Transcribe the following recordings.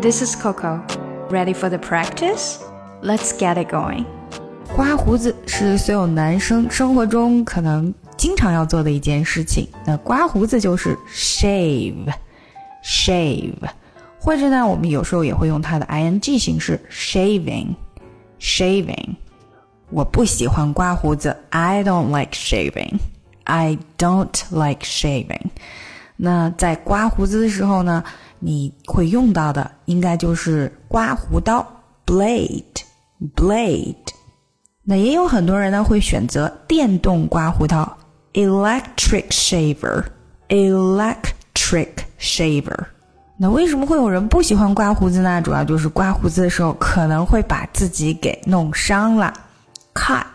This is Coco. Ready for the practice? Let's get it going. 刮胡子是所有男生生活中可能经常要做的一件事情。那刮胡子就是 shave，shave，或者呢，我们有时候也会用它的 ing 形式 shaving，shaving。我不喜欢刮胡子，I don't like shaving，I don't like shaving。 那在刮胡子的时候呢，你会用到的应该就是刮胡刀 blade，blade。那也有很多人呢会选择电动刮胡刀 electric shaver，electric shaver。那为什么会有人不喜欢刮胡子呢？主要就是刮胡子的时候可能会把自己给弄伤了。cut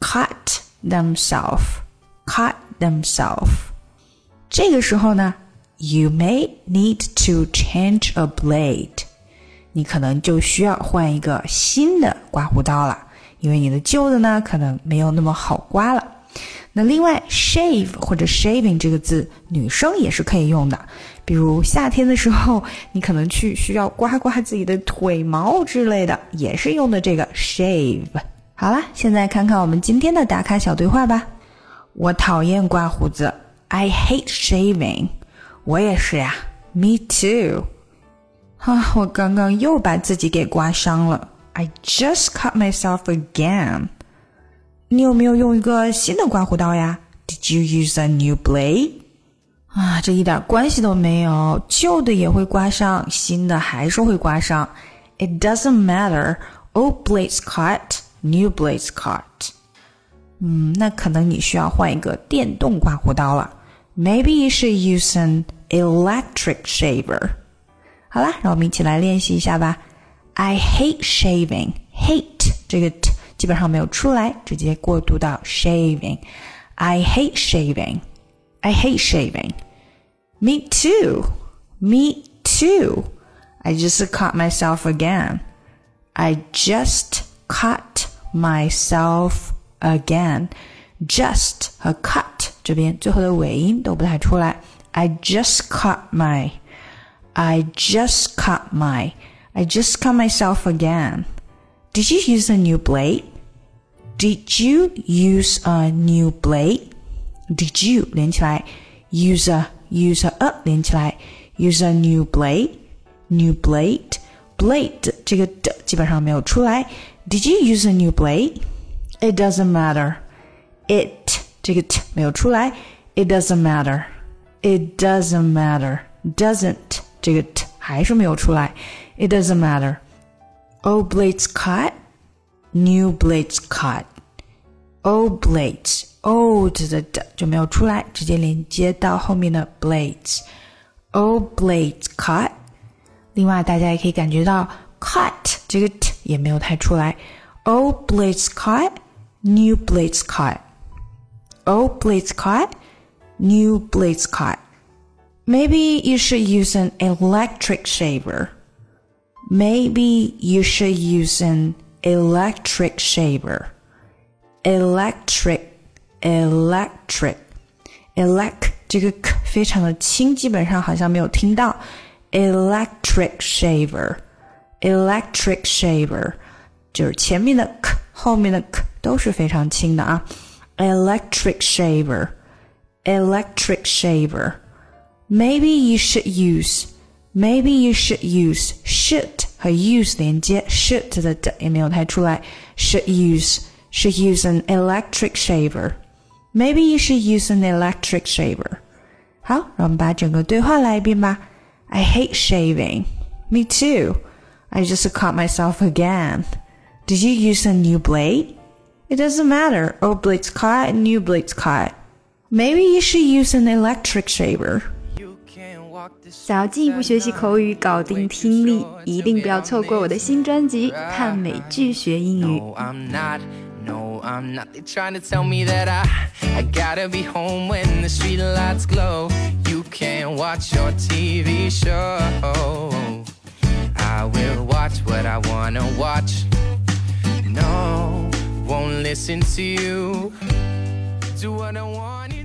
cut themselves cut themselves。这个时候呢，you may need to change a blade。你可能就需要换一个新的刮胡刀了，因为你的旧的呢可能没有那么好刮了。那另外，shave 或者 shaving 这个字，女生也是可以用的。比如夏天的时候，你可能去需要刮刮自己的腿毛之类的，也是用的这个 shave。好啦，现在看看我们今天的打卡小对话吧。我讨厌刮胡子，I hate shaving。我也是呀，Me too。啊，我刚刚又把自己给刮伤了，I just cut myself again。你有没有用一个新的刮胡刀呀？Did you use a new blade？啊，这一点关系都没有，旧的也会刮伤，新的还是会刮伤。It doesn't matter. Old blades cut. New blades cut。嗯，那可能你需要换一个电动刮胡刀了。Maybe you should use an electric shaver。好啦，让我们一起来练习一下吧。I hate shaving. Hate 这个 t 基本上没有出来，直接过渡到 shaving。I hate shaving. I hate shaving. Me too. Me too. I just cut myself again. I just cut myself again. Just 和 cut 这边最后的尾音都不太出来。I just cut my. I just cut my. I just cut myself again. Did you use a new blade? Did you use a new blade? Did you 连起来，use a use a a 连起来，use a new blade new blade blade 这个的基本上没有出来。did you use a new blade? It doesn't matter. It 这个 t 没有出来。It doesn't matter. It doesn't matter. Doesn't 这个 t 还是没有出来。It doesn't matter. Old blades cut. New blades cut. Old blades. Old 的的就没有出来，直接连接到后面的 blades。Old blades cut。另外，大家也可以感觉到 cut 这个 t 也没有太出来。Old blades cut, new blades cut. Old blades cut, new blades cut. Maybe you should use an electric shaver. Maybe you should use an electric shaver. Electric, electric, elect 这个 k 非常的轻，基本上好像没有听到。Electric shaver。electric shaver，就是前面的 k 后面的 k 都是非常轻的啊。 electric shaver，electric shaver。Maybe you should use. Maybe you should use should 和 use 连接，should 的的也没有太出来。Should use should use an electric shaver. Maybe you should use an electric shaver. 好，让我们把整个对话来一遍吧。I hate shaving. Me too. I just cut myself again. Did you use a new blade? It doesn't matter. Old blades cut, new blades cut. Maybe you should use an electric shaver. 想要进一步学习口语，搞定听力，一定不要错过我的新专辑《看美剧学英语》。No, I'm not. They're trying to tell me that I, I gotta be home when the street lights glow. You can't watch your TV show. I will watch what I wanna watch. Won't listen to you. Do what I want.